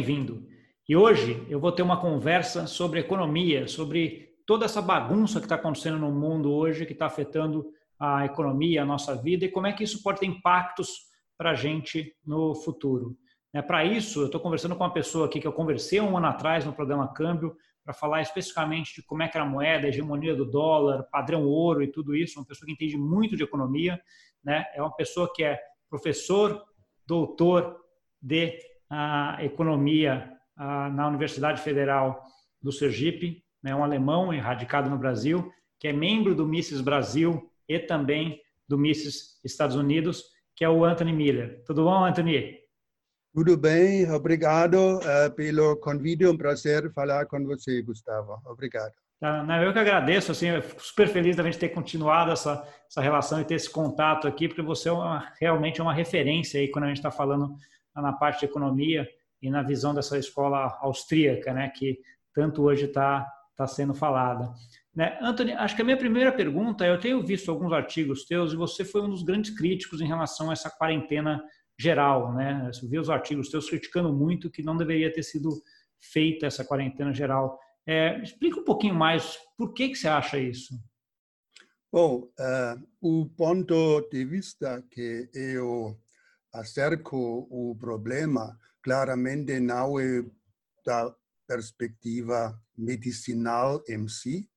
bem-vindo. E hoje eu vou ter uma conversa sobre economia, sobre toda essa bagunça que está acontecendo no mundo hoje, que está afetando a economia, a nossa vida, e como é que isso pode ter impactos para a gente no futuro. É, para isso, eu estou conversando com uma pessoa aqui que eu conversei um ano atrás no programa Câmbio, para falar especificamente de como é que era a moeda, a hegemonia do dólar, padrão ouro e tudo isso. Uma pessoa que entende muito de economia, né? É uma pessoa que é professor, doutor de uh, economia uh, na Universidade Federal do Sergipe, né? Um alemão radicado no Brasil, que é membro do Misses Brasil e também do Misses Estados Unidos, que é o Anthony Miller. Tudo bom, Anthony? Tudo bem, obrigado uh, pelo convite, um prazer falar com você, Gustavo. Obrigado. Tá, eu que agradeço, assim, super feliz da gente ter continuado essa, essa relação e ter esse contato aqui, porque você é uma, realmente é uma referência aí quando a gente está falando na parte de economia e na visão dessa escola austríaca, né, que tanto hoje está tá sendo falada. Né? Anthony, acho que a minha primeira pergunta, eu tenho visto alguns artigos teus e você foi um dos grandes críticos em relação a essa quarentena geral, né? Você vê os artigos teus criticando muito que não deveria ter sido feita essa quarentena geral. É, explica um pouquinho mais por que, que você acha isso. Bom, uh, o ponto de vista que eu acerco o problema claramente não é da perspectiva medicinal em si,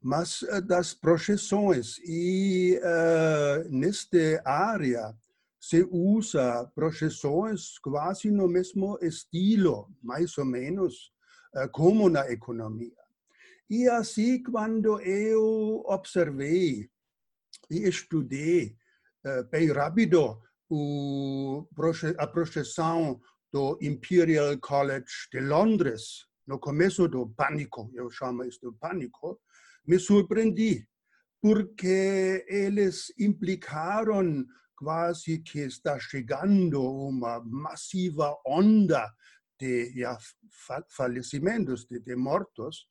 mas uh, das projeções. E uh, nesta área, se usa projeções quase no mesmo estilo, mais ou menos, eh, como na economia. E assim, quando eu observei e estudei eh, bem rápido a projeção do Imperial College de Londres, no começo do pânico, eu chamo isso de pânico, me surpreendi, porque eles implicaram quase que está chegando uma massiva onda de ja, falecimentos, de, de mortos,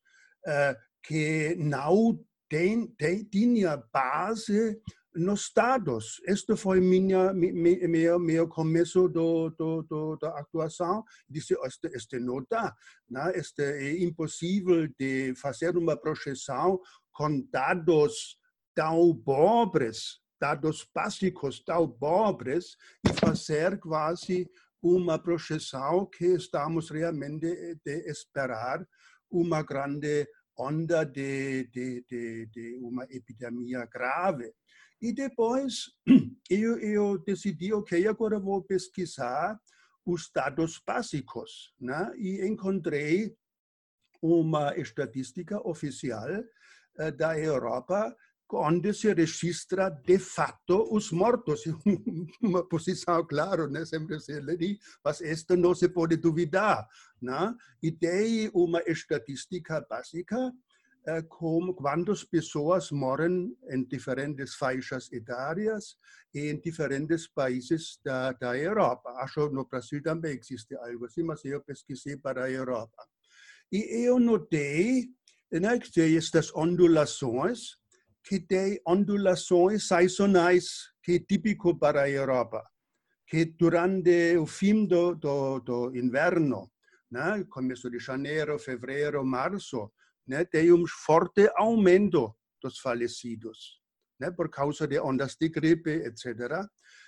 uh, que não tem, tem, tinha base nos dados. Este foi minha, meu, meu começo do, do, do, da atuação. Disse, este, este não dá. Né? Este é impossível de fazer uma projeção com dados tão pobres dados básicos tão pobres e fazer quase uma projeção que estamos realmente de esperar uma grande onda de, de, de, de uma epidemia grave. E depois eu, eu decidi, ok, agora vou pesquisar os dados básicos, né? E encontrei uma estatística oficial uh, da Europa onde se registra de fato os mortos. Uma posição, claro, né? sempre se lhe mas isto não se pode duvidar. Né? E tem uma estatística básica como quantas pessoas moram em diferentes faixas etárias e em diferentes países da, da Europa. Acho que no Brasil também existe algo assim, mas eu pesquisei para a Europa. E eu notei né, que tem estas ondulações que tem ondulações sazonais, que é típico para a Europa, que durante o fim do, do, do inverno, né, começo de janeiro, fevereiro, março, né, tem um forte aumento dos falecidos, né, por causa de ondas de gripe, etc.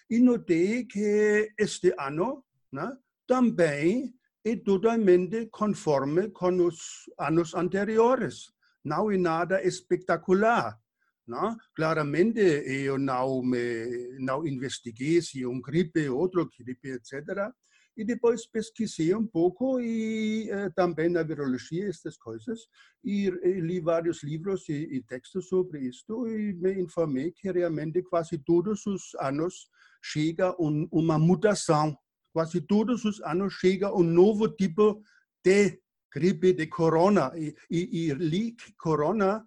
E notei que este ano né, também é totalmente conforme com os anos anteriores. Não é nada espetacular. Não? Claramente, eu não, me, não investiguei se um gripe, outro gripe, etc. E depois pesquisei um pouco e eh, também na virologia, essas coisas. E, e li vários livros e, e, textos sobre isto e me informei que realmente quase todos os anos chega um, uma mutação. Quase todos os anos chega um novo tipo de gripe de corona. E, e, e li que corona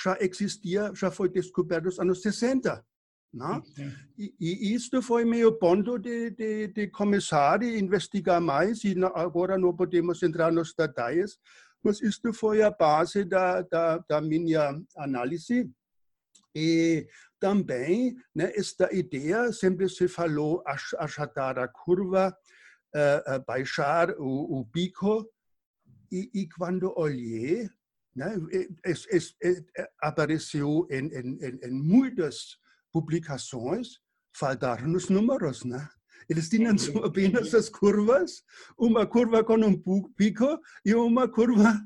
já existia, já foi descoberto nos anos 60. Né? E, e isto foi meu ponto de, de, de começar a investigar mais, e agora não podemos entrar nos detalhes, mas isto foi a base da, da, da minha análise. E também, né, esta ideia, sempre se falou achatar a curva, uh, baixar o, o pico e, e quando olhei, né, es, es, es, apareceu em, em, em, muitas publicações, faltaram os números, né? Eles tinham só apenas as curvas, uma curva com um pico e uma curva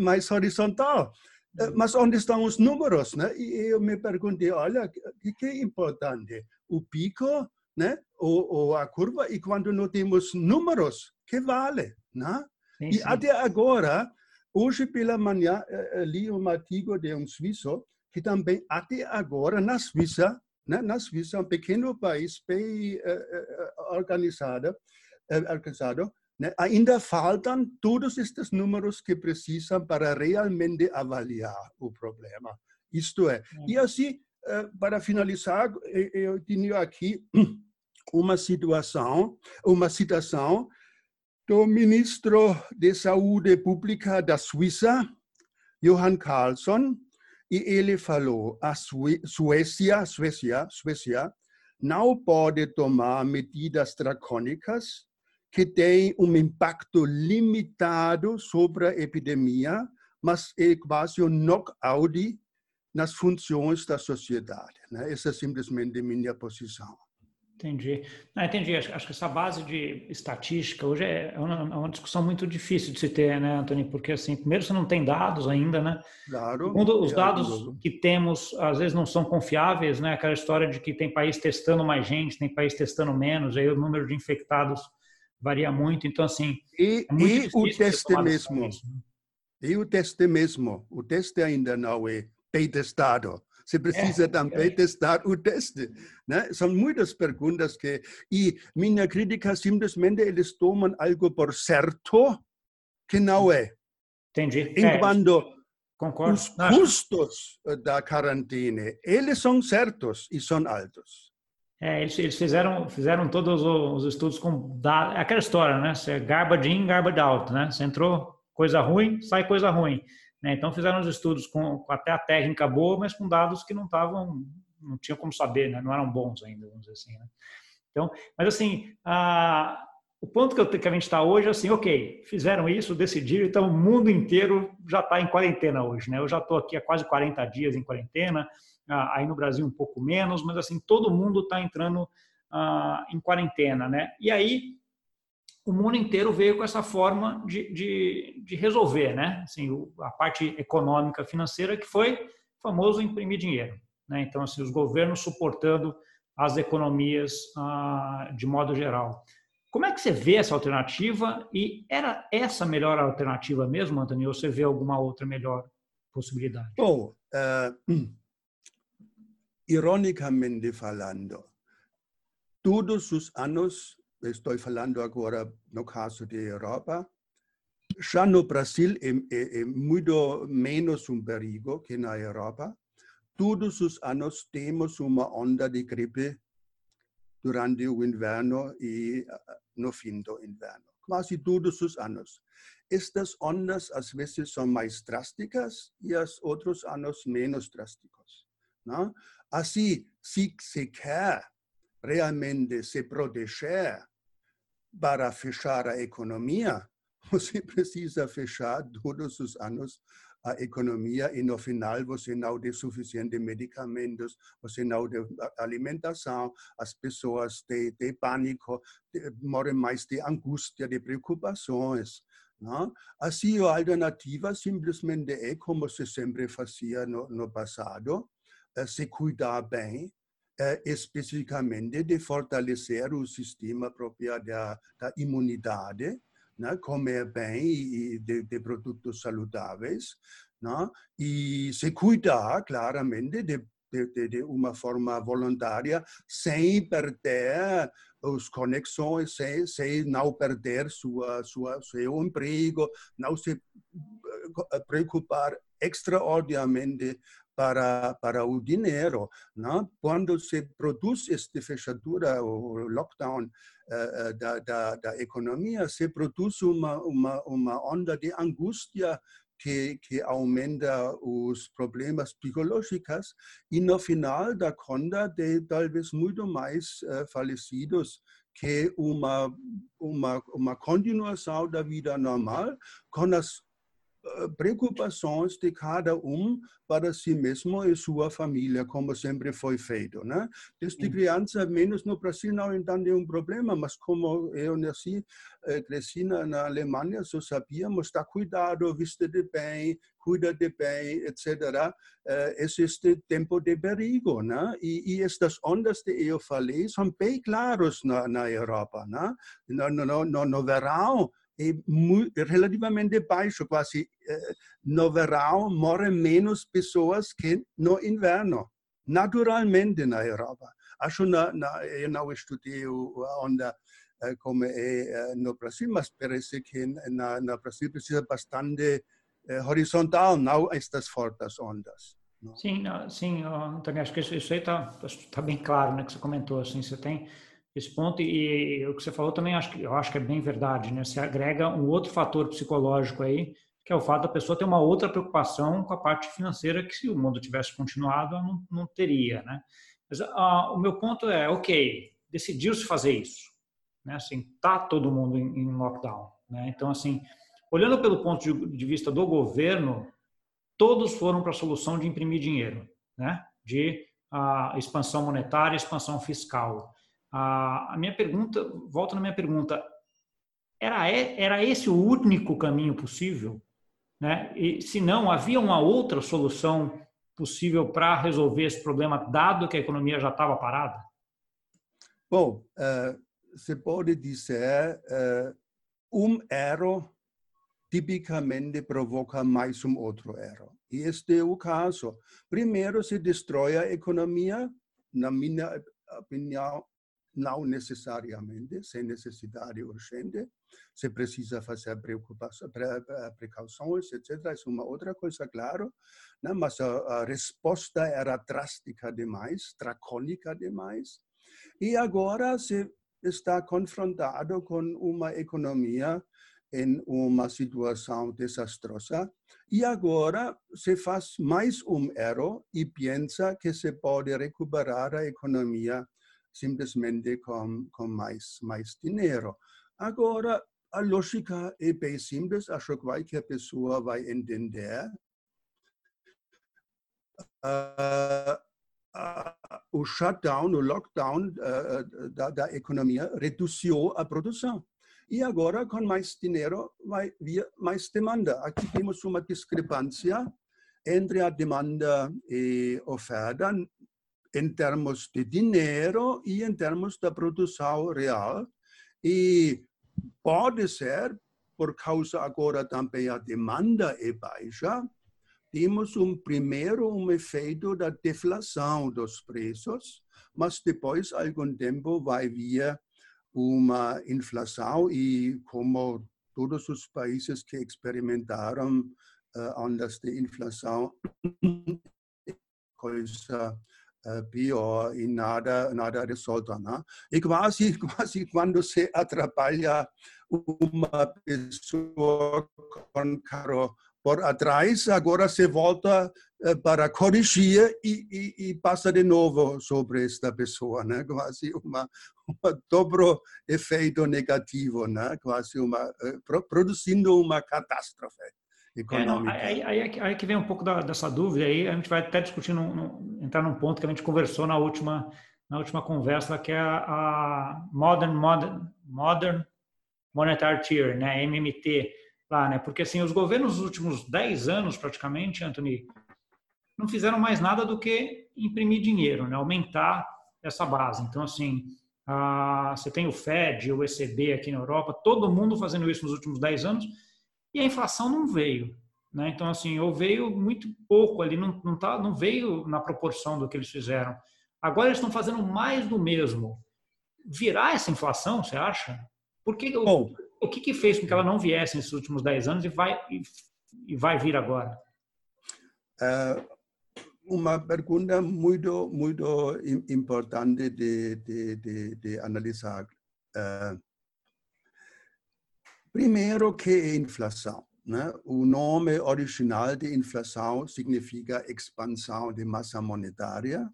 mais horizontal. Eh, mas onde estão os números? Né? E eu me perguntei, olha, o que é importante? O pico né? ou, ou a curva? E quando não temos números, que vale? Né? Sim, e até agora, hoje pela manhã, eh, eh, li um artigo de um suíço que também, até agora, na Suíça, né? na Suíça, um pequeno país bem organizado, organizado né? Ainda faltam todos estes números que precisam para realmente avaliar o problema. Isto é, e assim, eh, para finalizar, eu tenho aqui uma situação, uma citação do ministro de Saúde Pública da Suíça, Johan Carlson, e ele falou: a Suécia, Suécia, Suécia não pode tomar medidas dracônicas que tem um impacto limitado sobre a epidemia, mas é quase um knockout nas funções da sociedade. Né? Essa é simplesmente minha posição. Entendi. Não, entendi. Acho, acho, que essa base de estatística hoje é, é uma, é uma, discussão muito difícil de se ter, né, Antônio? Porque, assim, primeiro você não tem dados ainda, né? Claro. Segundo, os dados que temos, às vezes, não são confiáveis, né? Aquela história de que tem país testando mais gente, tem país testando menos, aí o número de infectados varia muito. Então, assim. E, é e o teste mesmo. Né? E o teste mesmo. O teste ainda não é bem testado. Você precisa é, também é. testar o teste. Né? São muitas perguntas que. E minha crítica simplesmente eles tomam algo por certo que não é. Entendi. Enquanto é, Concordo. os custos da quarentena, eles são certos e são altos. É, eles, eles, fizeram, fizeram todos os estudos com. É aquela história, né? Você é garbage in, garbage out, né? Você entrou, coisa ruim, sai coisa ruim. Né? Então fizeram os estudos com, até a técnica boa, mas com dados que não estavam, não tinham como saber, né? Não eram bons ainda, vamos dizer assim. Né? Então, mas assim, a, o ponto que, eu, que a gente está hoje é assim, ok, fizeram isso, decidiram, então o mundo inteiro já está em quarentena hoje, né? Eu já estou aqui há quase 40 dias em quarentena aí no Brasil um pouco menos, mas assim, todo mundo está entrando ah, em quarentena, né? E aí o mundo inteiro veio com essa forma de, de, de resolver, né? Assim, a parte econômica, financeira, que foi famoso imprimir dinheiro, né? Então, assim, os governos suportando as economias ah, de modo geral. Como é que você vê essa alternativa? E era essa a melhor alternativa mesmo, Antônio? Ou você vê alguma outra melhor possibilidade? Bom, uh, ironicamente falando, todos os anos, estou falando agora no caso da Europa, já no Brasil é, é, é muito menos um perigo que na Europa. Todos os anos temos uma onda de gripe durante o inverno e no fim do inverno. Quase todos os anos. Estas ondas às vezes são mais drásticas e os outros anos menos drásticos. Não? Assim, se se quer realmente se proteger para fechar a economia, você precisa fechar todos os anos a economia e no final você não tem suficiente medicamentos, você não tem alimentação, as pessoas têm, têm pânico, morrem mais de angústia, de preocupações. Não? Assim, a alternativa simplesmente é como se sempre fazia no, no passado, eh, se cuidar bem, eh, especificamente de fortalecer o sistema próprio da, da imunidade, né? comer bem e de, de produtos saudáveis, né? e se cuidar claramente de, de, de, uma forma voluntária, sem perder as conexões, sem, sem não perder sua, sua, seu emprego, não se eh, preocupar extraordinariamente para, para o dinheiro. Não? Quando se produz esta fechadura, o lockdown uh, da, da, da, economia, se produz uma, uma, uma onda de angústia que, que aumenta os problemas psicológicos e no final da conta de talvez muito mais uh, falecidos que uma, uma, uma continuação da vida normal com as eh, preocupações de cada um para si mesmo e sua família, como sempre foi feito. Né? Desde criança, menos no Brasil, não entende um problema, mas como eu nasci, eh, cresci na, Alemanha, só sabíamos, está cuidado, viste de bem, cuida de bem, etc. Existe tempo de perigo, né? E, e estas ondas que eu falei são bem claras na, na Europa, né? No, no, no, no verão, é relativamente baixo, quase eh, no verão morrem menos pessoas que no inverno, naturalmente na Europa. Acho na, na eu não estudei a onda eh, como é eh, no Brasil, mas parece que na, no Brasil precisa bastante horizontal, não estas fortes ondas. Não? Sim, sim, Antônio, acho que isso aí está tá bem claro, né, que você comentou, assim, você tem esse ponto e, e, o que você falou também acho que eu acho que é bem verdade, né? Você agrega um outro fator psicológico aí, que é o fato da pessoa ter uma outra preocupação com a parte financeira que se o mundo tivesse continuado não, não teria, né? Mas ah, o meu ponto é, ok, decidiu-se fazer isso, né? Assim, tá todo mundo em, em lockdown, né? Então assim, olhando pelo ponto de, de vista do governo, todos foram para a solução de imprimir dinheiro, né? De a ah, expansão monetária, expansão fiscal. A, minha pergunta, volto na minha pergunta, era, era esse o único caminho possível? Né? E, se não, havia uma outra solução possível para resolver esse problema, dado que a economia já estava parada? Bom, uh, se pode dizer, uh, um erro tipicamente provoca mais um outro erro. E este é o caso. Primeiro, se destrói a economia, na minha opinião, não necessariamente, sem necessidade urgente. Se precisa fazer precauções, etc. É uma outra coisa, claro. Né? Mas a, a resposta era drástica demais, dracônica demais. E agora se está confrontado com uma economia em uma situação desastrosa. E agora se faz mais um erro e pensa que se pode recuperar a economia simplesmente com, com mais, mais dinheiro. Agora, a lógica é bem simples, acho que qualquer pessoa vai entender. Uh, uh, o shutdown, o lockdown uh, da, da, economia reduziu a produção. E agora, com mais dinheiro, vai vir mais demanda. Aqui temos uma discrepância entre a demanda e oferta em termos de dinheiro e em termos da produção real. E pode ser, por causa agora também a demanda é baixa, temos um primeiro um efeito da deflação dos preços, mas depois, algum tempo, vai vir uma inflação e como todos os países que experimentaram uh, ondas de inflação, coisa pior e nada, nada resolta. Né? E quase, quase quando se atrapalha uma pessoa com carro por atrás, agora se volta eh, para corrigir e, e, e, passa de novo sobre esta pessoa, né? Quase uma, um dobro efeito negativo, né? Quase uma eh, produzindo uma catástrofe econômica. É, aí, aí, aí, que vem um pouco da, dessa dúvida aí, a gente vai até discutir, num, num, entrar num ponto que a gente conversou na última, na última conversa, que é a, a Modern, Modern, Modern Monetary Tier, né, MMT, lá, né, porque assim, os governos dos últimos 10 anos, praticamente, Anthony, não fizeram mais nada do que imprimir dinheiro, né, aumentar essa base. Então, assim, a, você tem o Fed, o ECB aqui na Europa, todo mundo fazendo isso nos últimos 10 anos, e a inflação não veio. Né? Então, assim, ou veio muito pouco ali, não, não, tá, não veio na proporção do que eles fizeram. Agora eles estão fazendo mais do mesmo. Virar essa inflação, você acha? Por que, Bom, o, o que, que fez com que ela não viesse nesses últimos 10 anos e vai, e, e vai vir agora? Uh, uma pergunta muito, muito importante de, de, de, de analisar. Uh, Primeiro, que é inflação? Né? O nome original de inflação significa expansão de massa monetária.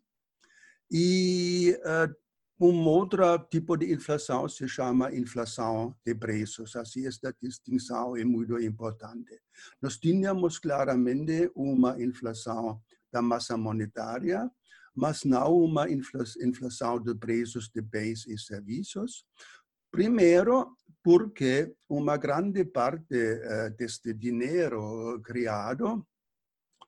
E uh, um outro tipo de inflação se chama inflação de preços. Assim, esta distinção é muito importante. Nós tínhamos claramente uma inflação da massa monetária, mas não uma inflação de preços de bens e serviços. Primeiro, porque uma grande parte uh, deste dinheiro criado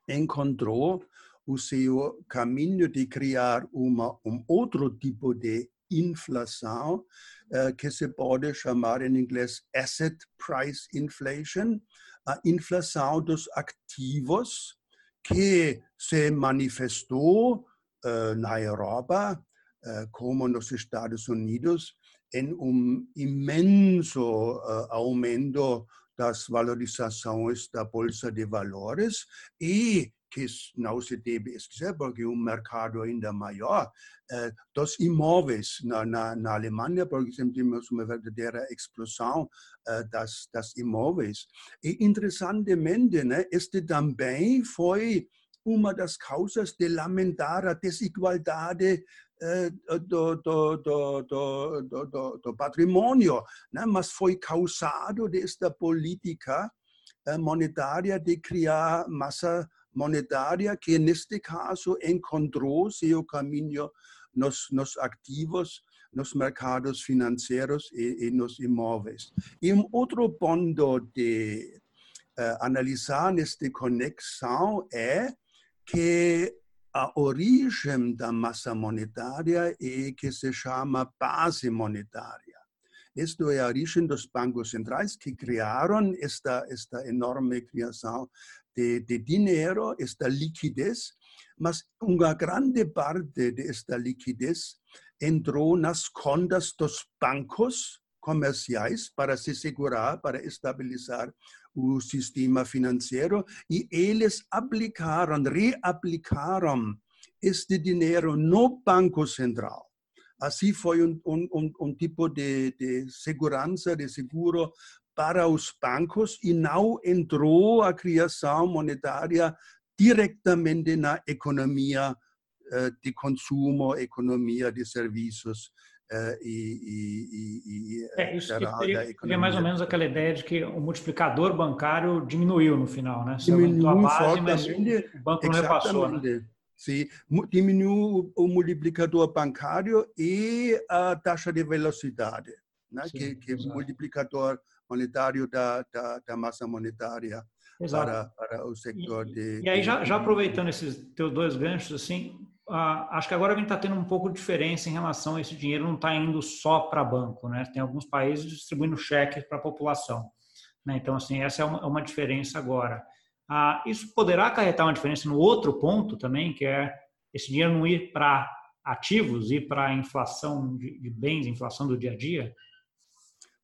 encontrou o seu caminho de criar uma, um outro tipo de inflação, uh, que se pode chamar em inglês asset price inflation, a inflação dos ativos, que se manifestou uh, na Europa, uh, como nos Estados Unidos, em um imenso aumento das valorizações da Bolsa de Valores e que não se deve esquecer, porque um mercado ainda maior, eh, dos imóveis na, na, na, Alemanha, por exemplo, temos uma verdadeira explosão eh, das, das imóveis. E, interessantemente, né, este também foi uma das causas de lamentar a desigualdade eh, do, do, do, do, do, patrimônio, né? mas foi causado desta política eh, monetária de criar massa monetária, que neste caso encontrou seu caminho nos, nos ativos, nos mercados financeiros e, e, nos imóveis. E um outro ponto de uh, analisar nesta conexão é que a origem da massa monetária é que se chama base monetária. Isto é a origem dos bancos centrais que criaram esta, esta enorme criação de, de dinheiro, esta liquidez, mas uma grande parte desta liquidez entrou nas contas dos bancos comerciais para se segurar, para estabilizar o sistema financeiro e eles aplicaram, reaplicaram este dinheiro no Banco Central. Assim foi um, um, um tipo de, de segurança, de seguro para os bancos e não entrou a criação monetária diretamente na economia uh, de consumo, economia de serviços uh, e, e, e é, isso geral economia. Seria mais ou menos aquela ideia de que o multiplicador bancário diminuiu no final, né? Você diminuiu a base, mas o banco não repassou. Né? Sim, diminuiu o multiplicador bancário e a taxa de velocidade, né? Sim, que, que multiplicador monetário da, da, da massa monetária para, para o setor e, de... E aí, já, já aproveitando esses teus dois ganchos, assim, uh, acho que agora a gente está tendo um pouco de diferença em relação a esse dinheiro não está indo só para banco, né? Tem alguns países distribuindo cheques para a população. Né? Então, assim, essa é uma, é uma diferença agora. Uh, isso poderá acarretar uma diferença no outro ponto também, que é esse dinheiro não ir para ativos, ir para inflação de, de bens, inflação do dia a dia?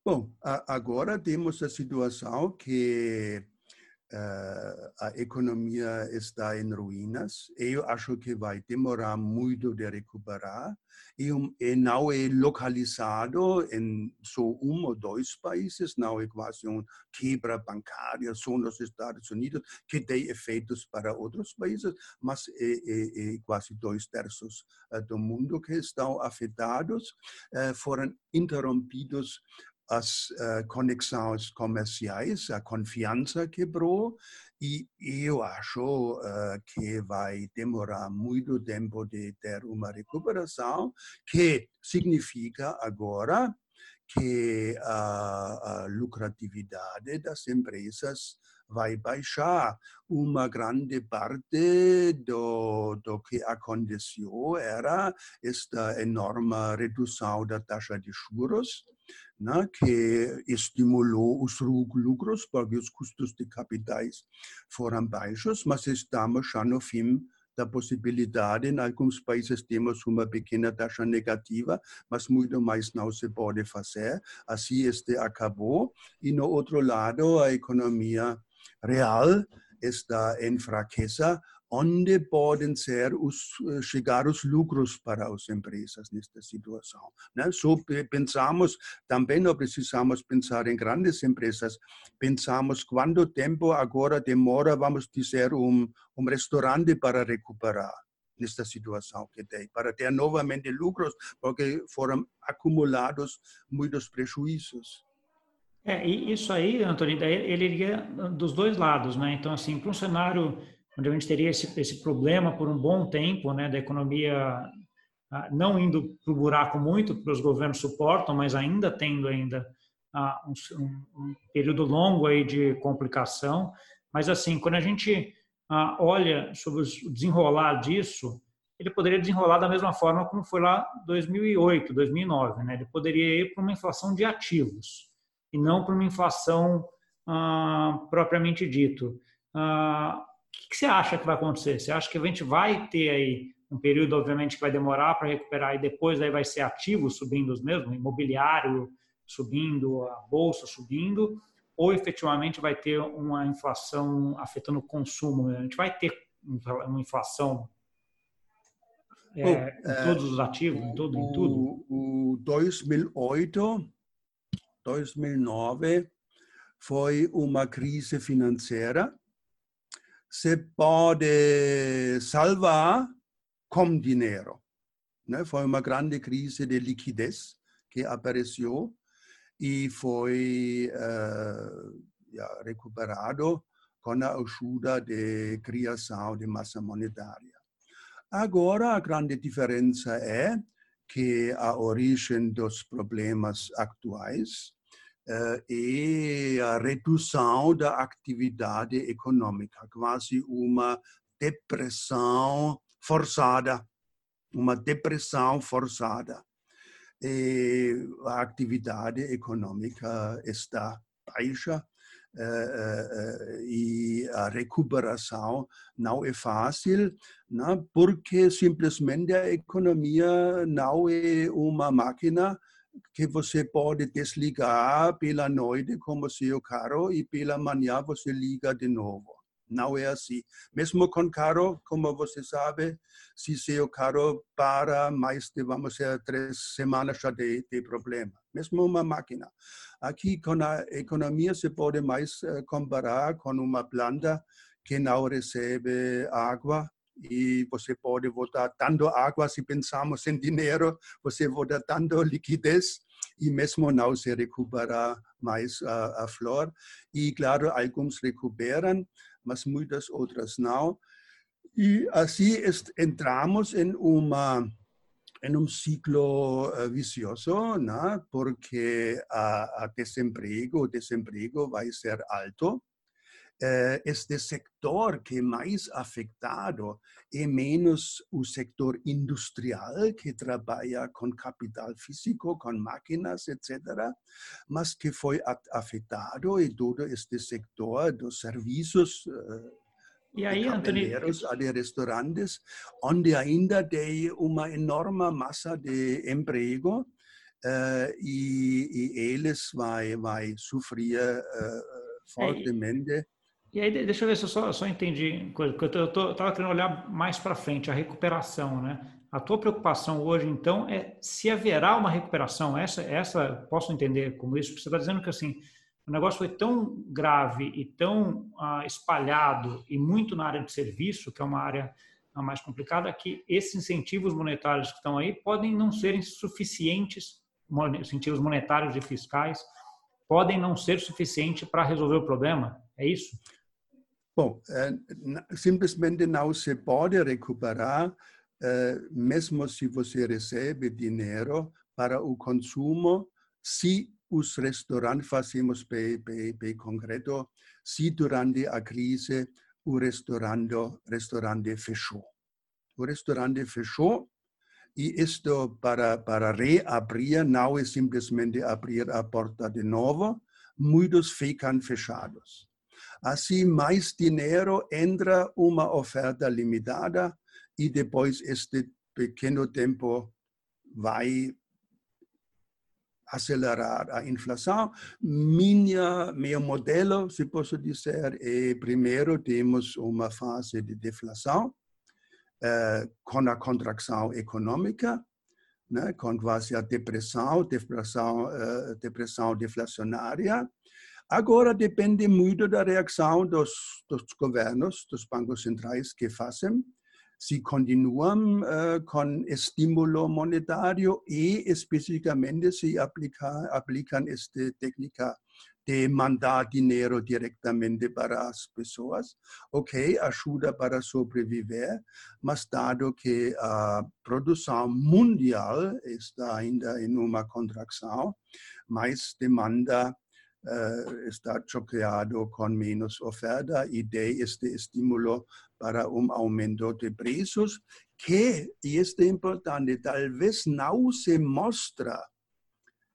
Bom, agora temos a situação que a economia está em ruínas. Eu acho que vai demorar muito de recuperar e, e não é localizado em só um ou dois países, não é quase uma quebra bancária só nos Estados Unidos, que tem efeitos para outros países, mas é, é, é quase dois terços uh, do mundo que estão afetados, uh, foram interrompidos as uh, conexões comerciais, a confiança quebrou e eu acho uh, que vai demorar muito tempo de ter uma recuperação, que significa agora que a, a lucratividade das empresas vai baixar. Uma grande parte do, do que aconteceu era esta enorme redução da taxa de juros, né, que estimulou os lucros, porque os custos de capitais foram baixos, mas estamos já no fim da possibilidade, em alguns países temos uma pequena taxa negativa, mas muito mais não se pode fazer. Assim, este acabou. E, no outro lado, a economia real está em fraqueza, onde podem ser os, eh, chegar os lucros para as empresas nesta situação. Né? Só pensamos, também não precisamos pensar em grandes empresas, pensamos quanto tempo agora demora, vamos dizer, um, um restaurante para recuperar. nesta situação que tem, para ter novamente lucros, porque foram acumulados muitos prejuízos. É, e isso aí, Antônio, ele iria dos dois lados, né? Então, assim, para um cenário onde a gente teria esse, esse problema por um bom tempo, né, da economia ah, não indo para o buraco muito, porque os governos suportam, mas ainda tendo ainda ah, um, um, período longo aí de complicação. Mas, assim, quando a gente ah, olha sobre o desenrolar disso, ele poderia desenrolar da mesma forma como foi lá 2008, 2009. Né? Ele poderia ir para uma inflação de ativos e não para uma inflação ah, propriamente dito. Ah, o que você acha que vai acontecer? Você acha que a gente vai ter aí um período, obviamente, que vai demorar para recuperar e depois aí vai ser ativo subindo os mesmos, imobiliário subindo, a bolsa subindo, ou efetivamente vai ter uma inflação afetando o consumo? A gente vai ter uma inflação é, Bom, em todos os ativos, em tudo, em tudo? O 2008, 2009 foi uma crise financeira. Se pode salvar com dinheiro. Né? Foi uma grande crise de liquidez que apareceu e foi uh, recuperado com a ajuda de criação de massa monetária. Agora, a grande diferença é que a origem dos problemas atuais uh, é a redução da atividade econômica, quase uma depressão forçada, uma depressão forçada. A atividade econômica está baixa eh, eh, e a recuperação não é fácil, né? porque simplesmente a economia não é uma máquina que você pode desligar pela noite como seu carro e pela manhã você liga de novo. Não é assim. Mesmo com carro, como você sabe, se seu carro para mais de, vamos dizer, três semanas já tem, tem problema. Mesmo uma máquina. Aqui, com a economia, se pode mais eh, comparar com uma planta que não recebe água e você pode botar tanto água, se pensamos em dinheiro, você bota tanto liquidez e mesmo não se recupera mais a, a flor. E, claro, alguns recuperam, mas muitas outras não. E assim entramos em uma em um ciclo eh, vicioso, né? porque a, a desemprego, o desemprego vai ser alto. Eh, este sector que é mais afetado é menos o sector industrial, que trabalha com capital físico, com máquinas, etc., mas que foi afetado e todo este sector dos serviços eh, e aí, Antônio? de restaurantes, onde ainda tem uma enorme massa de emprego uh, e, eles vai vai sofrer uh, fortemente. E aí, deixa eu ver se eu só, só entendi coisa, porque eu estava querendo olhar mais para frente, a recuperação, né? A tua preocupação hoje, então, é se haverá uma recuperação. Essa, essa posso entender como isso, porque você está dizendo que assim, o negócio foi tão grave e tão ah, espalhado e muito na área de serviço, que é uma área mais complicada, que esses incentivos monetários que estão aí podem não serem suficientes, incentivos monetários e fiscais, podem não ser suficientes para resolver o problema. É isso? Bom, é, simplesmente não se pode recuperar, é, mesmo se você recebe dinheiro para o consumo, se os restaurantes, fazemos bem, bem, bem concreto, se durante a crise o restaurante, restaurante fechou. O restaurante fechou e isto para, para reabrir não é simplesmente abrir a porta de novo, muitos ficam fechados. Assim, mais dinheiro entra uma oferta limitada e depois este pequeno tempo vai acelerar a inflação. Minha, meu modelo, se posso dizer, é primeiro temos uma fase de deflação, eh, com a contração econômica, né, com quase a depressão, depressão, uh, depressão deflacionária, Agora depende muito da reação dos, dos governos, dos bancos centrais que fazem. Se continuam uh, com estímulo monetário e especificamente se aplica, aplicam esta técnica de mandar dinheiro diretamente para as pessoas, ok, ajuda para sobreviver, mas dado que a produção mundial está ainda em uma contração, mais demanda uh, está choqueado com menos oferta e de este estímulo para um aumento de preços que, e isto é importante, talvez não se mostra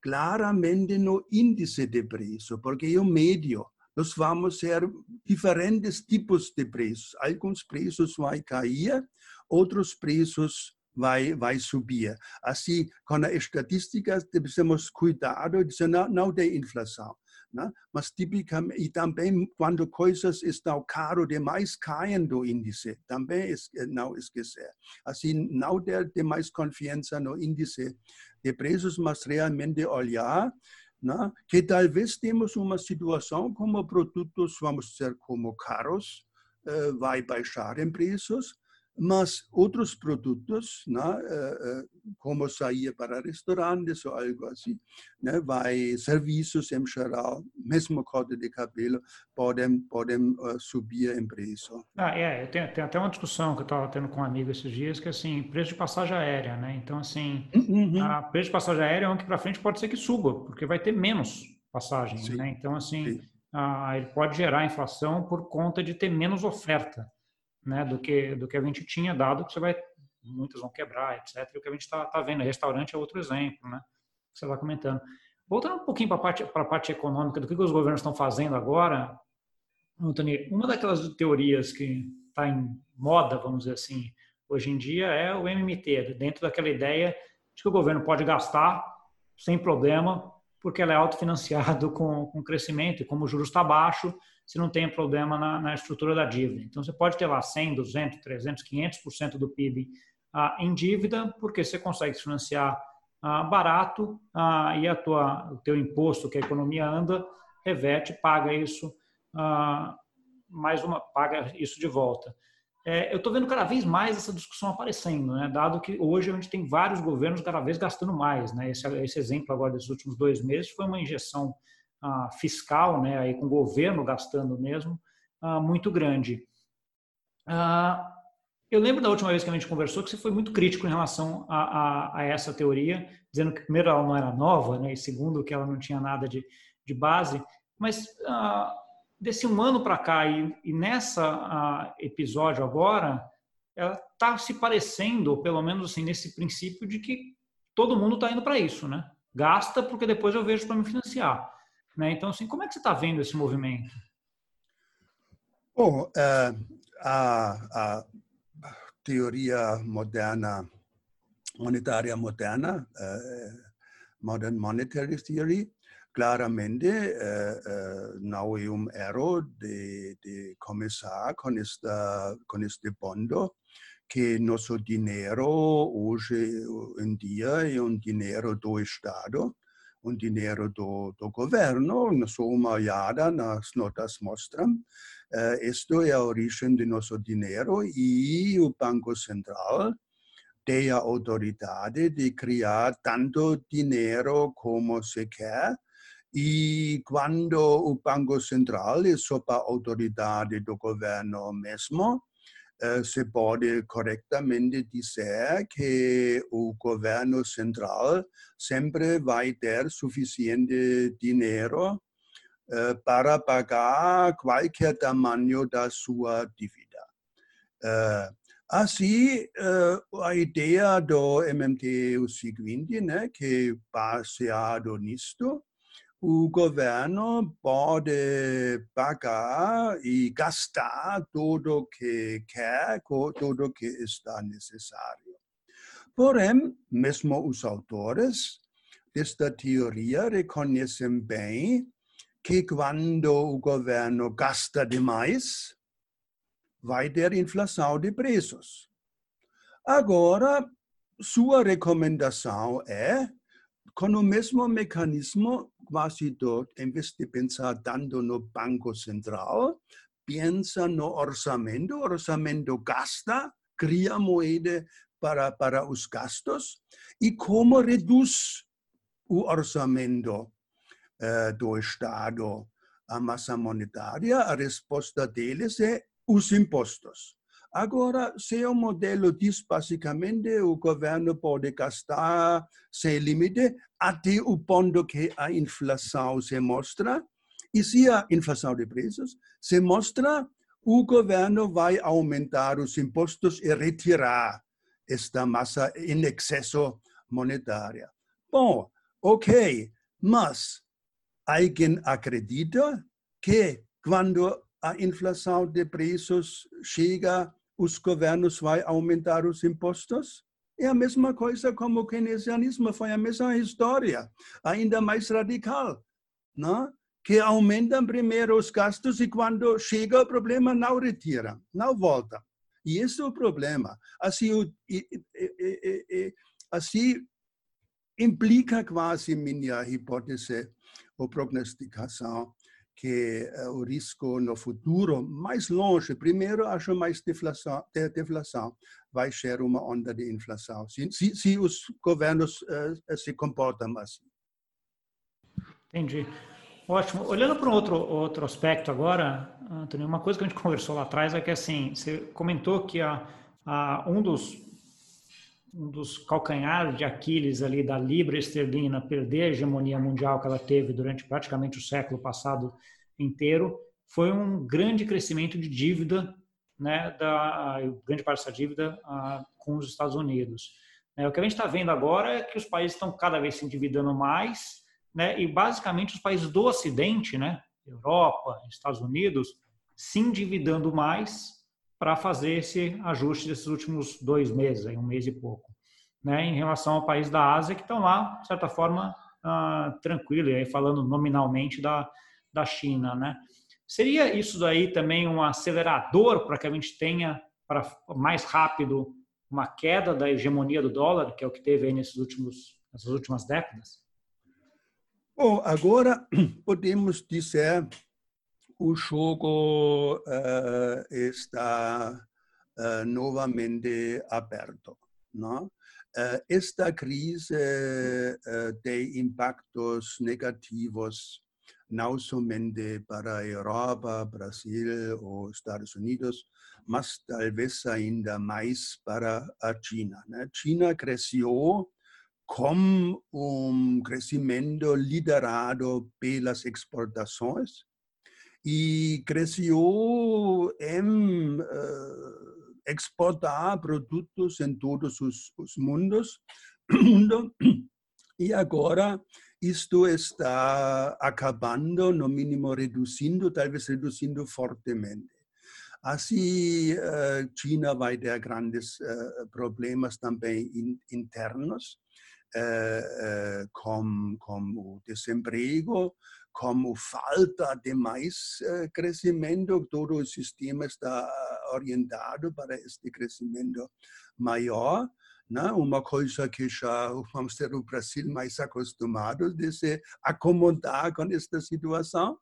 claramente no índice de preço, porque é o médio. Nós vamos ter diferentes tipos de preços. Alguns preços vão cair, outros preços vai, vai subir. Assim, com a estatística, temos cuidado de não, não ter inflação. Né? Mas tipicamente, e também quando coisas estão caro demais, caem do índice. Também não esquecer. Assim, não ter demais confiança no índice de preços, mas realmente olhar né? que talvez temos uma situação como produtos, vamos dizer, como carros, uh, vai baixar em preços, mas outros produtos, né, eh, eh, como sair para restaurantes ou algo assim, né, vai serviços em geral, mesmo corte de cabelo, podem, podem uh, subir em preço. Ah, é, tem, tem até uma discussão que eu estava tendo com um amigo esses dias, que assim, preço de passagem aérea, né? Então, assim, uhum. a preço de passagem aérea é um que para frente pode ser que suba, porque vai ter menos passagem, né? Então, assim, ah, ele pode gerar inflação por conta de ter menos oferta né, do que do que a gente tinha dado que você vai muitas vão quebrar etc e o que a gente está tá vendo restaurante é outro exemplo né que você vai comentando. Voltando um pouquinho para a parte para a parte econômica do que, que os governos estão fazendo agora Anthony uma daquelas teorias que está em moda vamos dizer assim hoje em dia é o MMT dentro daquela ideia de que o governo pode gastar sem problema porque ela é autofinanciado com, com crescimento e como o juros está baixo se não tem problema na, na, estrutura da dívida. Então, você pode ter lá 100, 200, 300, 500% do PIB ah, em dívida, porque você consegue se financiar ah, barato ah, e a tua, o teu imposto que a economia anda reverte, paga isso, ah, mais uma, paga isso de volta. É, eu estou vendo cada vez mais essa discussão aparecendo, né? dado que hoje a gente tem vários governos cada vez gastando mais. Né? Esse, esse exemplo agora desses últimos dois meses foi uma injeção ah, fiscal, né, aí com o governo gastando mesmo, ah, muito grande. Ah, eu lembro da última vez que a gente conversou que você foi muito crítico em relação a, a, a essa teoria, dizendo que primeiro ela não era nova, né, e segundo que ela não tinha nada de, de base, mas desse um ano para cá e, e nessa episódio agora, ela está se parecendo, ou pelo menos assim, nesse princípio de que todo mundo está indo para isso, né? Gasta porque depois eu vejo para me financiar. Né? Então, assim, como é que você está vendo esse movimento? Bom, uh, a, a, teoria moderna, monetária moderna, uh, Modern Monetary Theory, claramente não é um erro de, de começar com, com este bando, que nosso dinheiro hoje em dia é um dinheiro do Estado, um dinheiro do, do governo, sua maioria nas notas mostram. Uh, isto é a origem do nosso dinheiro e o Banco Central tem a de criar tanto dinheiro como se quer. E quando o Banco Central é sob a autoridade do governo mesmo, eh, se pode corretamente dizer que o governo central sempre vai ter suficiente dinheiro eh, para pagar qualquer tamanho da sua dívida. Assim, a ideia do MMT é o seguinte, né, que baseado nisto, o governo pode pagar e gastar tudo que quer, tudo que está necessário. Porém, mesmo os autores desta teoria reconhecem bem que quando o governo gasta demais, vai ter inflação de preços. Agora, sua recomendação é, com o mesmo mecanismo, quase todo, em vez de pensar tanto no Banco Central, pensa no orçamento, o orçamento gasta cria moeda para, para os gastos. E como reduz o orçamento uh, do Estado a massa monetária, a resposta deles é os impostos. Agora, se o modelo diz basicamente o governo pode gastar sem limite até o ponto que a inflação se mostra, e se a inflação de preços se mostra, o governo vai aumentar os impostos e retirar esta massa em excesso monetária. Bom, ok, mas alguém acredita que quando a inflação de preços chega, os governos vão aumentar os impostos? É a mesma coisa como o keynesianismo, foi a mesma história, ainda mais radical, não? que aumentam primeiro os gastos e quando chega o problema não retira, não volta. E esse é o problema. Assim, assim implica quase minha hipótese ou prognosticação que uh, o risco no futuro, mais longe, primeiro acho mais deflação, de deflação, vai ser uma onda de inflação, se, se, se os governos uh, se comportam assim. Entendi. Ótimo. Olhando para um outro, outro aspecto agora, Antônio, uma coisa que a gente conversou lá atrás é que, assim, você comentou que a, a, um dos um dos calcanhares de Aquiles ali da libra esterlina perder a hegemonia mundial que ela teve durante praticamente o século passado inteiro foi um grande crescimento de dívida, né, da grande parte dessa dívida com os Estados Unidos. É, o que a gente está vendo agora é que os países estão cada vez se endividando mais, né, e basicamente os países do Ocidente, né, Europa, Estados Unidos, se endividando mais para fazer esse ajuste desses últimos dois meses, aí, um mês e pouco, né, em relação ao país da Ásia que estão lá, de certa forma, ah, tranquilo, e aí falando nominalmente da, da China, né? Seria isso daí também um acelerador para que a gente tenha para mais rápido uma queda da hegemonia do dólar, que é o que teve aí nesses últimos, nessas últimas décadas? Bom, agora podemos dizer o jogo uh, está uh, novamente aberto. Não? Uh, esta crise tem impactos negativos não somente para a Europa, Brasil ou Estados Unidos, mas talvez ainda mais para a China. Né? China cresceu com um crescimento liderado pelas exportações e cresceu em uh, exportar produtos em todos os, os mundos, mundo. Agora isto está acabando, no mínimo reduzindo, talvez reduzindo fortemente. Assim, uh, China vai ter grandes uh, problemas também in, internos, uh, com, com o desemprego, como falta de mais crescimento, todo o sistema está orientado para este crescimento maior. Né? Uma coisa que já vamos ter o Brasil mais acostumado de se acomodar com esta situação,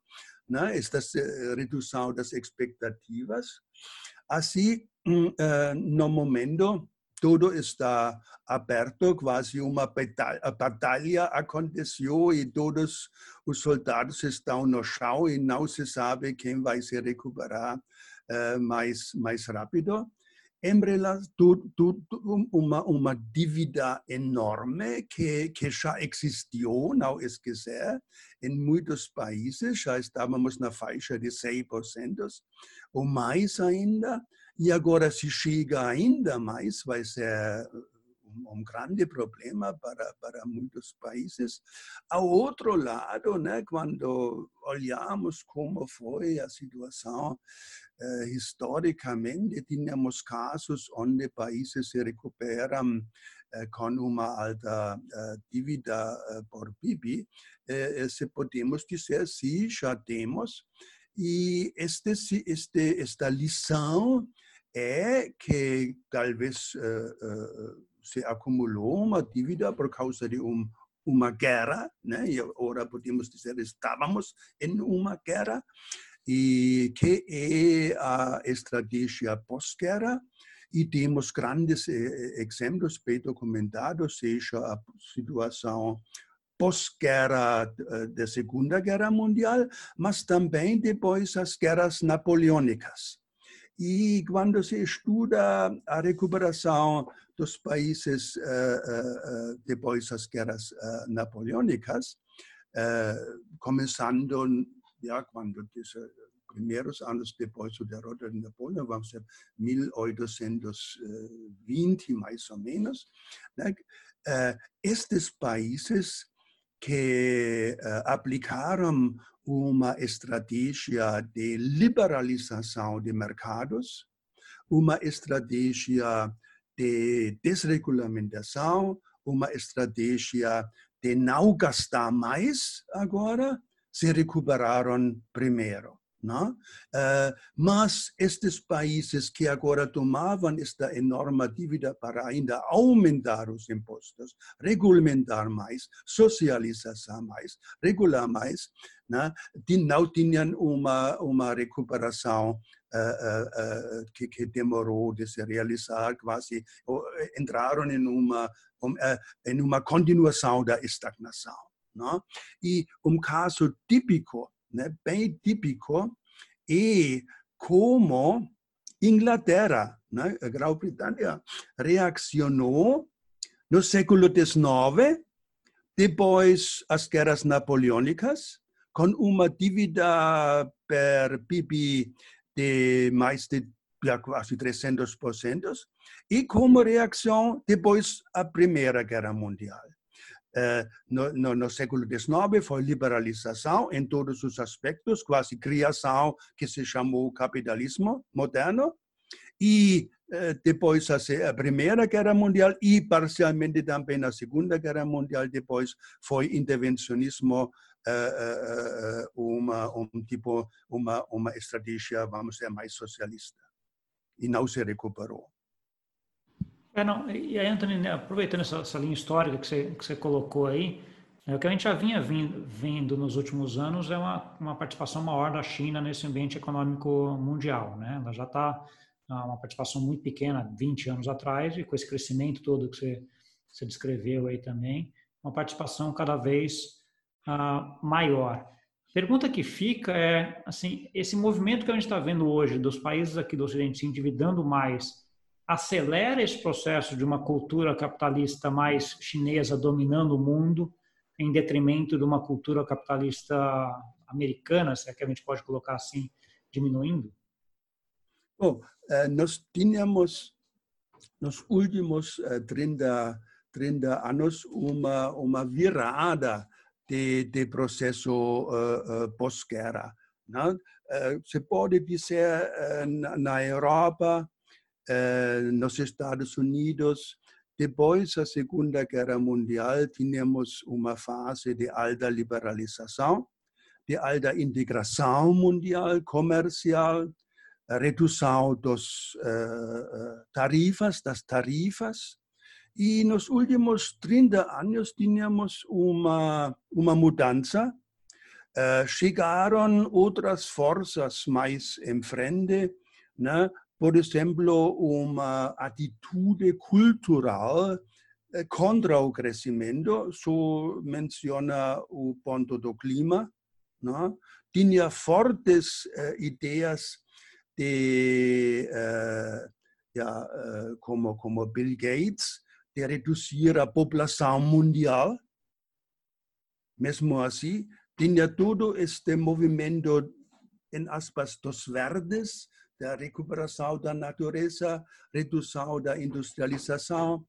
né? esta redução das expectativas. Assim, hum, eh, no momento, tudo está aberto, quase uma batalha aconteceu e todos os soldados estão no chão e não se sabe quem vai se recuperar uh, mais, mais rápido. Em relação uma, uma dívida enorme que, que já existiu, não esquecer, em muitos países já estávamos na faixa de 6% ou mais ainda, e agora se chega ainda mais, vai ser um, um grande problema para, para muitos países. Ao outro lado, né, quando olhamos como foi a situação eh, historicamente, tínhamos casos onde países se recuperam eh, com uma alta eh, dívida eh, por PIB, eh, eh, se podemos dizer, sim, já temos. E este, este, esta lição é que talvez se acumulou uma dívida por causa de um, uma guerra, né? E agora podemos dizer estávamos em uma guerra e que é a estratégia pós-guerra e temos grandes exemplos bem documentados, seja a situação pós-guerra da Segunda Guerra Mundial, mas também depois as guerras napoleônicas. E quando se estuda a recuperação dos países uh, uh, depois das guerras napoleônicas, começando já quando os primeiros anos depois da derrota de Napoleão, vamos dizer 1820 mais ou menos, né? estes países que aplicaram uma estratégia de liberalização de mercados, uma estratégia de desregulamentação, uma estratégia de não gastar mais agora, se recuperaram primeiro. Não? Uh, mas estes países que agora tomavam esta enorme dívida para ainda aumentar os impostos, regulamentar mais, socializar mais, regular mais, né? não tinham uma, uma recuperação uh, uh, que, que, demorou de se realizar, quase entraram em uma, um, em uma continuação da estagnação. Não? E um caso típico né, bem típico, e como Inglaterra, né, a Grã-Bretanha, reaccionou no século XIX, depois as guerras napoleônicas, com uma dívida per PIB de mais de quase 300%, e como reação depois a Primeira Guerra Mundial. Eh, no, no, século XIX foi liberalização em todos os aspectos, quase criação que se chamou capitalismo moderno. E eh, depois a, Primeira Guerra Mundial e parcialmente também a Segunda Guerra Mundial, depois foi intervencionismo, eh, uma, um tipo, uma, uma estratégia, vamos dizer, mais socialista. E não se recuperou. É, não, e aí, Anthony, né, aproveitando essa, essa, linha histórica que você, que você colocou aí, é, o que a gente já vinha vindo, vendo nos últimos anos é uma, uma participação maior da China nesse ambiente econômico mundial. Né? Ela já está uma participação muito pequena, 20 anos atrás, e com esse crescimento todo que você, você descreveu aí também, uma participação cada vez maior. Pergunta que fica é, assim, esse movimento que a gente está vendo hoje dos países aqui do Ocidente se endividando mais acelera esse processo de uma cultura capitalista mais chinesa dominando o mundo, em detrimento de uma cultura capitalista americana, se é que a gente pode colocar assim, diminuindo? Bom, eh, nós tínhamos nos últimos 30, 30 anos uma, uma virada de, de processo uh, uh, pós-guerra. Uh, se pode dizer, na Europa, eh, nos Estados Unidos, depois da Segunda Guerra Mundial, tínhamos uma fase de alta liberalização, de alta integração mundial, comercial, redução dos uh, tarifas, das tarifas. E nos últimos 30 anos tínhamos uma, uma mudança. Chegaram outras forças mais em frente, né? Por exemplo, uma atitude cultural eh, contra o crescimento, so menciona o ponto do clima, né? tinha fortes uh, ideias de, uh, uh, como, como Bill Gates, de reduzir a população mundial. Mesmo assim, tinha todo este movimento em aspas dos verdes, da recuperação da natureza, redução da industrialização.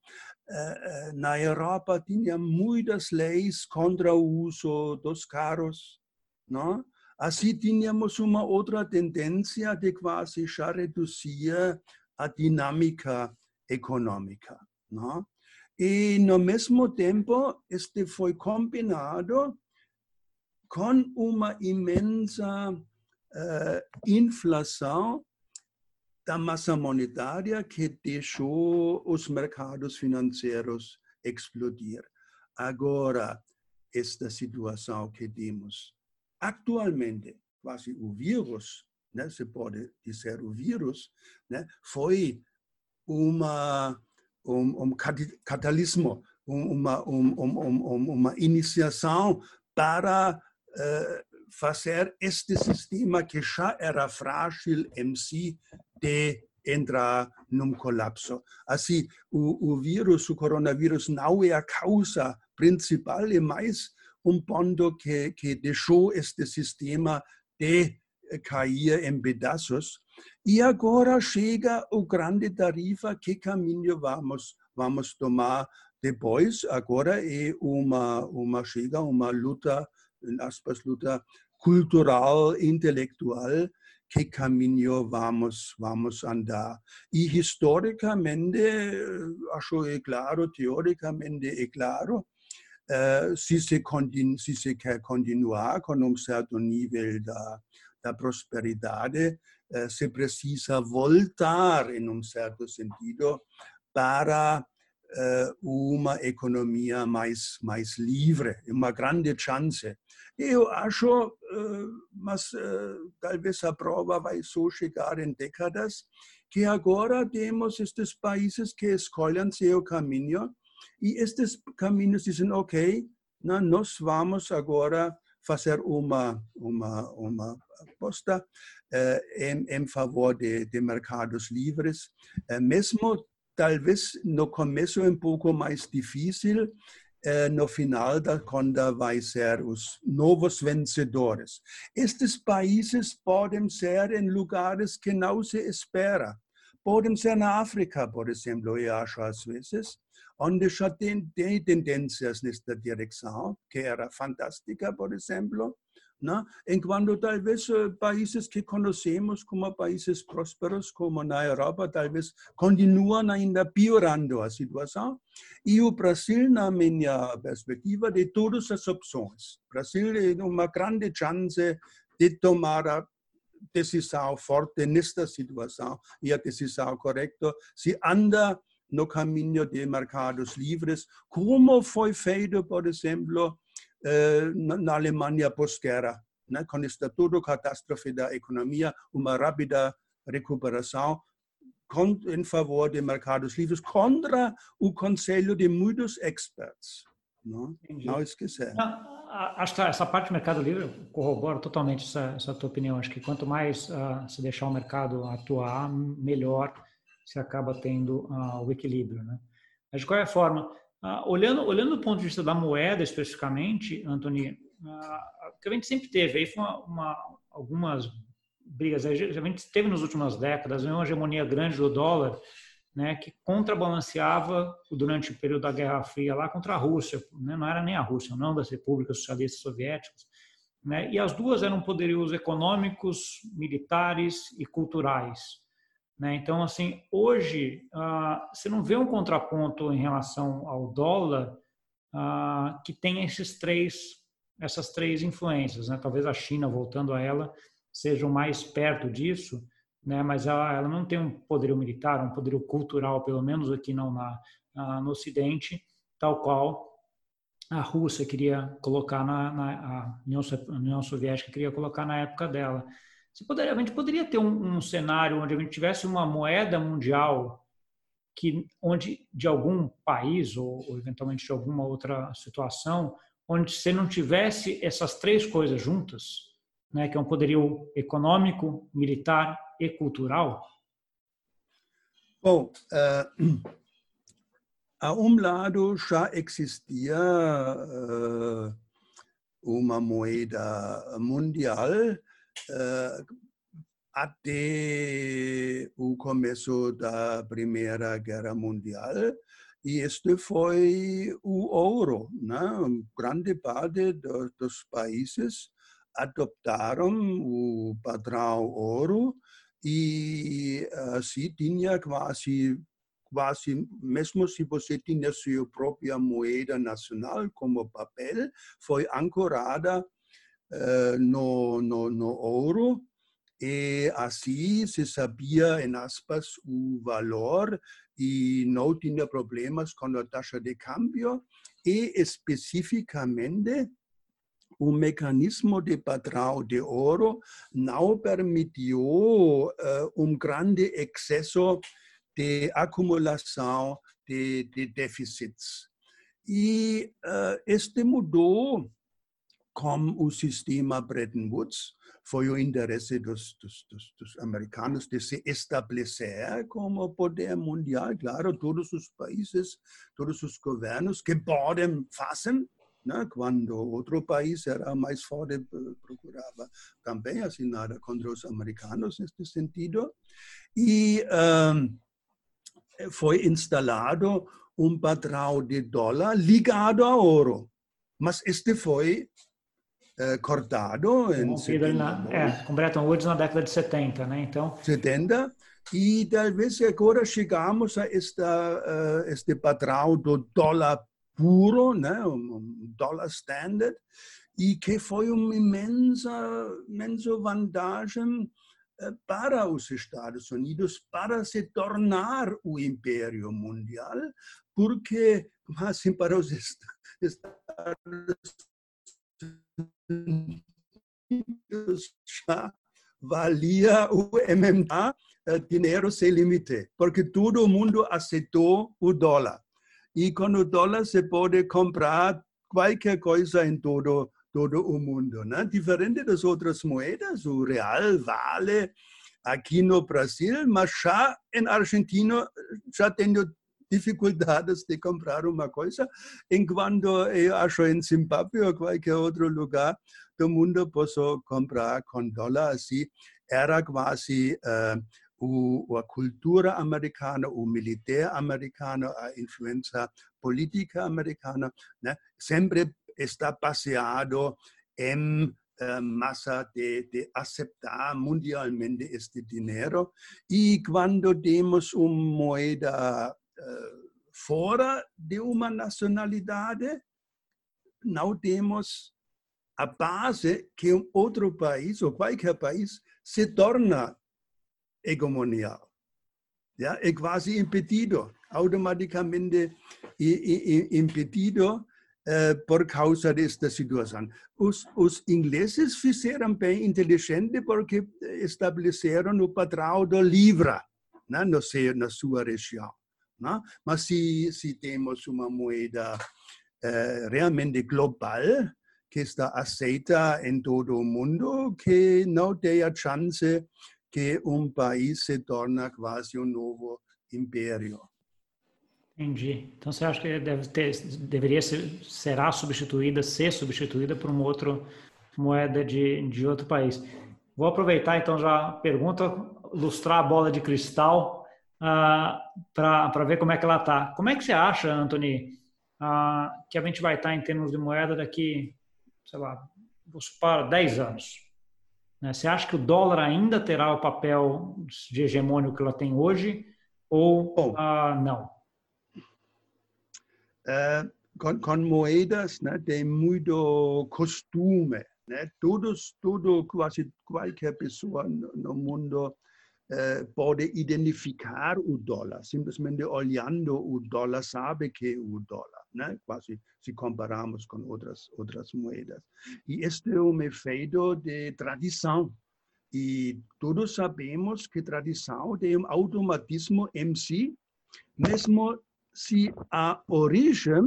Eh, eh, na Europa tinha muitas leis contra o uso dos carros, não? Assim tínhamos uma outra tendência de quase já reduzir a dinâmica econômica, não? E no mesmo tempo, este foi combinado com uma imensa uh, inflação da massa monetária que deixou os mercados financeiros explodir. Agora, esta situação que temos atualmente, quase o vírus, né, se pode dizer o vírus, né, foi uma um, um catalismo, uma, um, um, uma iniciação para uh, fazer este sistema que já era frágil em si de entrar num colapso. Assim, o, o vírus, o coronavírus, não é a causa principal, é mais um ponto que, que deixou este sistema de cair em pedaços. E agora chega o grande tarifa, que caminho vamos, vamos tomar depois? Agora é uma, uma chega uma luta, em aspas, luta cultural, intelectual, que caminho vamos, vamos andar. E historicamente, acho é claro, teoricamente é claro, uh, se, se, continu, se se quer continuar com um certo nível da, da prosperidade, uh, se precisa voltar, em um certo sentido, para uma economia mais, mais livre, uma grande chance. Eu acho, uh, mas uh, talvez a prova vai só chegar em décadas, que agora temos estes países que escolhem seu caminho e estes caminhos dizem, ok, nós vamos agora fazer uma, uma, uma aposta uh, em, em, favor de, de mercados livres, mesmo talvez no começo um pouco mais difícil, eh, no final da conta vai ser os novos vencedores. Estes países podem ser em lugares que não se espera. Podem ser na África, por exemplo, eu acho às vezes, onde já tem, tem tendências nesta direção, que era fantástica, por exemplo, né? enquanto talvez eh, países que conhecemos como países prósperos, como na Europa, talvez continuam ainda piorando a situação. E o Brasil, na minha perspectiva, de todas as opções. O Brasil tem uma grande chance de tomar a decisão forte nesta situação e a decisão correta se anda no caminho de mercados livres, como foi feito, por exemplo, na Alemanha pós-guerra, né, com esta toda catástrofe da economia, uma rápida recuperação em favor de mercados livres contra o conselho de muitos experts. Não, não esquecer. acho que essa parte do mercado livre corrobora totalmente essa, essa tua opinião. Acho que quanto mais uh, se deixar o mercado atuar, melhor se acaba tendo uh, o equilíbrio. Né? Mas, de qualquer forma, ah, olhando, olhando do ponto de vista da moeda especificamente, Antônio, ah, que a gente sempre teve aí foi uma, uma, algumas brigas, a gente teve nas últimas décadas uma hegemonia grande do dólar, né, que contrabalanceava durante o período da Guerra Fria lá contra a Rússia, né, não era nem a Rússia, não das repúblicas socialistas soviéticas, né, e as duas eram poderios econômicos, militares e culturais. Né? Então, assim, hoje ah, você não vê um contraponto em relação ao dólar ah, que tem esses três, essas três influências. Né? Talvez a China, voltando a ela, seja mais perto disso, né? mas ela, ela não tem um poderio militar, um poderio cultural, pelo menos aqui não na no Ocidente, tal qual a Rússia queria colocar na, na a União Soviética queria colocar na época dela. Poderia, a gente poderia ter um, um, cenário onde a gente tivesse uma moeda mundial que, onde de algum país ou, ou eventualmente de alguma outra situação, onde você não tivesse essas três coisas juntas, né, que é um poderio econômico, militar e cultural? Bom, uh, a um lado já existia uh, uma moeda mundial até o começo da Primeira Guerra Mundial. E este foi o ouro. Né? Grande parte do, dos países adoptaram o padrão ouro e assim tinha quase quase, mesmo se você tinha sua própria moeda nacional como papel, foi ancorada no, no, no ouro e assim se sabia, em aspas, o valor e não tinha problemas com a taxa de câmbio e especificamente o mecanismo de padrão de ouro não permitiu uh, um grande excesso de acumulação de, de déficits. E uh, este mudou com o sistema Bretton Woods, foi o interesse dos, dos, dos, dos, americanos de se estabelecer como poder mundial. Claro, todos os países, todos os governos que podem fazer, né? quando outro país era mais forte, procurava também nada contra os americanos neste sentido. E foi instalado um padrão de dólar ligado a ouro. Mas este foi cortado. Em na, é, com Bretton Woods na década de 70, né? Então. 70. E talvez agora chegamos a esta, uh, este padrão do dólar puro, né? um dólar standard, e que foi uma imensa, imensa vantagem eh, para os Estados Unidos para se tornar o império mundial, porque assim para os Estados já valia o MMA eh, dinheiro sem limite, porque todo mundo aceitou o dólar. E com o dólar se pode comprar qualquer coisa em todo, todo o mundo. Né? Diferente das outras moedas, o real vale aqui no Brasil, mas já em Argentina já tenho dificuldades de comprar uma coisa, enquanto eu acho em Zimbábue ou qualquer outro lugar do mundo posso comprar com dólar. Assim, era quase uh, o, a cultura americana, o militar americano, a influência política americana, né, sempre está baseado em uh, massa de, de, aceitar mundialmente este dinheiro. E quando temos uma moeda fora de uma nacionalidade, não temos a base que um outro país, ou qualquer país, se torna hegemonial. É quase impedido, automaticamente impedido uh, por causa desta situação. Os, os ingleses fizeram bem inteligente porque estabeleceram o padrão do Libra né, no, na sua região. Né? Mas se, se temos uma moeda eh, realmente global, que está aceita em todo o mundo, que não tem a chance que um país se torne quase um novo império. Entendi. Então você acha que deve ter, deveria ser, será substituída, ser substituída por uma outra moeda de, de outro país? Vou aproveitar então já a pergunta, lustrar a bola de cristal ah, para ver como é que ela está. Como é que você acha, Anthony, uh, que a gente vai estar tá em termos de moeda daqui, sei lá, vou supor, 10 anos? Né? Você acha que o dólar ainda terá o papel de hegemônico que ela tem hoje ou Bom, uh, não? Uh, com, com, moedas né, tem muito costume. Né? Todos, tudo, quase qualquer pessoa no, no mundo pode identificar o dólar, simplesmente olhando o dólar sabe que é o dólar, né? quase se comparamos com outras, outras moedas. E este é um efeito de tradição. E todos sabemos que tradição tem um automatismo em si, mesmo se a origem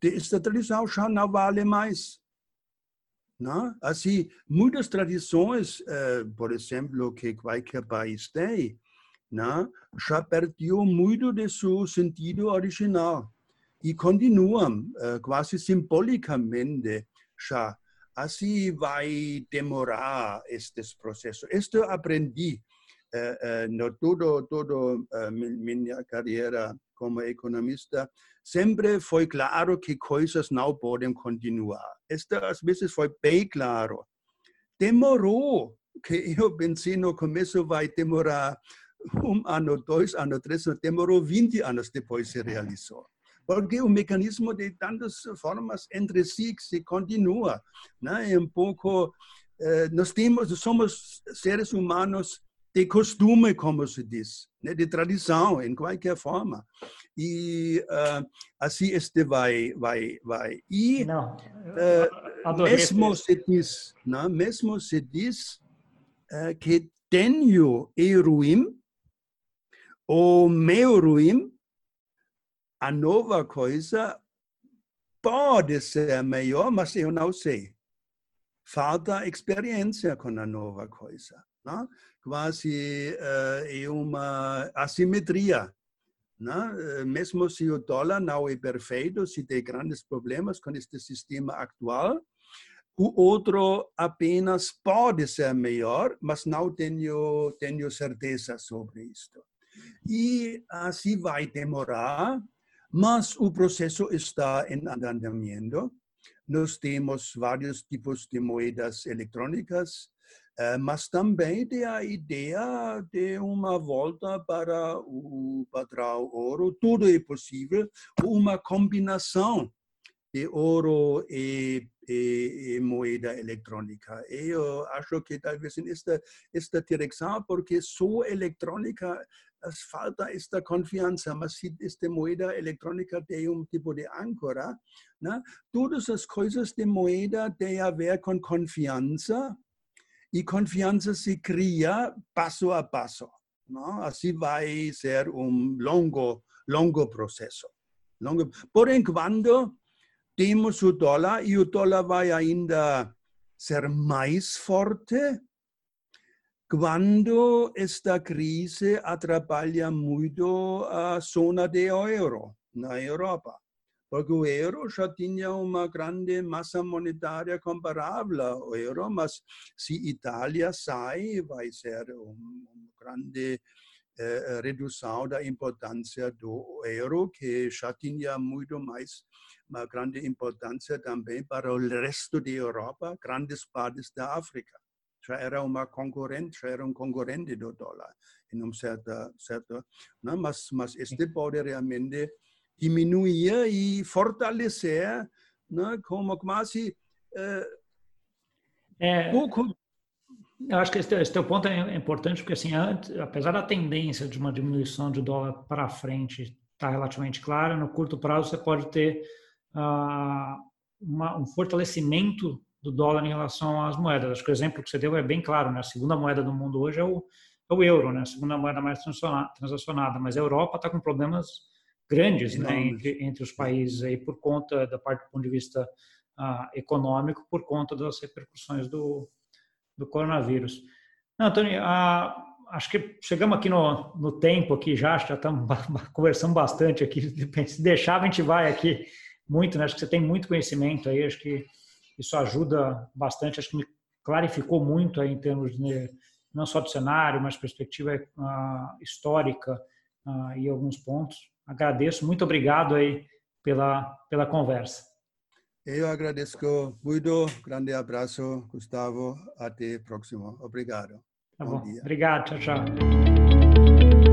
desta tradição já não vale mais. Né? Assim, muitas tradições, uh, por exemplo, que qualquer país tem, né? já perdeu muito de seu sentido original e continuam uh, quase simbolicamente já. Assim vai demorar estes processos. Isto aprendi uh, no todo, todo minha carreira como economista, sempre foi claro que coisas não podem continuar. Isto às vezes foi bem claro. Demorou, que eu pensei no começo vai demorar um ano, dois anos, três anos, demorou 20 anos depois se realizou. Porque o mecanismo de tantas formas entre si se continua. Né? É um pouco, eh, nós temos, somos seres humanos de costume, como se diz, né? de tradição, em qualquer forma. E uh, assim este vai, vai, vai. E Não, uh, mesmo se diz, não, mesmo se diz uh, que tenho e ruim o meu ruim, a nova coisa pode ser melhor, mas eu não sei. Falta experiência com a nova coisa. Não? Quase uh, é uma assimetria. Não? Mesmo se o dólar não é perfeito, se tem grandes problemas com este sistema atual, o outro apenas pode ser melhor, mas não tenho, tenho certeza sobre isto. E assim vai demorar, mas o processo está em andamento. Nós temos vários tipos de moedas eletrônicas, eh, mas também tem a ideia de uma volta para o padrão ouro. Tudo é possível, uma combinação de ouro e, e, e, moeda eletrônica. Eu acho que talvez esta, esta direção, porque só eletrônica falta esta confiança, mas se esta moeda eletrônica tem um tipo de âncora, né? todas as coisas de moeda têm a ver com confiança, e confiança se cria passo a passo. Não? Assim vai ser um longo, longo processo. Longo. Por enquanto, temos o dólar e o dólar vai ainda ser mais forte quando esta crise atrapalha muito a zona de euro na Europa. Porque o euro já tinha uma grande massa monetária comparável ao euro, mas se Itália sai, vai ser uma grande eh, redução da importância do euro, que já tinha muito mais uma grande importância também para o resto da Europa, grandes partes da África. Já era uma concorrente, já era um concorrente do dólar, em um certo, certo não? Mas, mas este pode realmente diminuir e fortalecer, né, como quase é, é, pouco. Eu acho que esse, esse teu ponto é importante porque assim, antes, apesar da tendência de uma diminuição de dólar para frente estar tá relativamente clara, no curto prazo você pode ter uh, uma, um fortalecimento do dólar em relação às moedas. Acho que o exemplo que você deu é bem claro, né? A segunda moeda do mundo hoje é o, é o euro, né? A segunda moeda mais transacionada, mas a Europa está com problemas grandes né, entre, entre os países aí por conta da parte do ponto de vista uh, econômico, por conta das repercussões do, do coronavírus. Não, Antônio, acho que chegamos aqui no, no tempo aqui já, já estamos conversando bastante aqui. Se deixar, a gente vai aqui muito, né? Acho que você tem muito conhecimento aí, acho que isso ajuda bastante, acho que me clarificou muito aí em termos de não só do cenário, mas perspectiva uh, histórica uh, e alguns pontos agradeço, muito obrigado aí pela, pela conversa. Eu agradeço muito, grande abraço, Gustavo, até próximo. Obrigado. Tá bom. bom. Obrigado, tchau, tchau.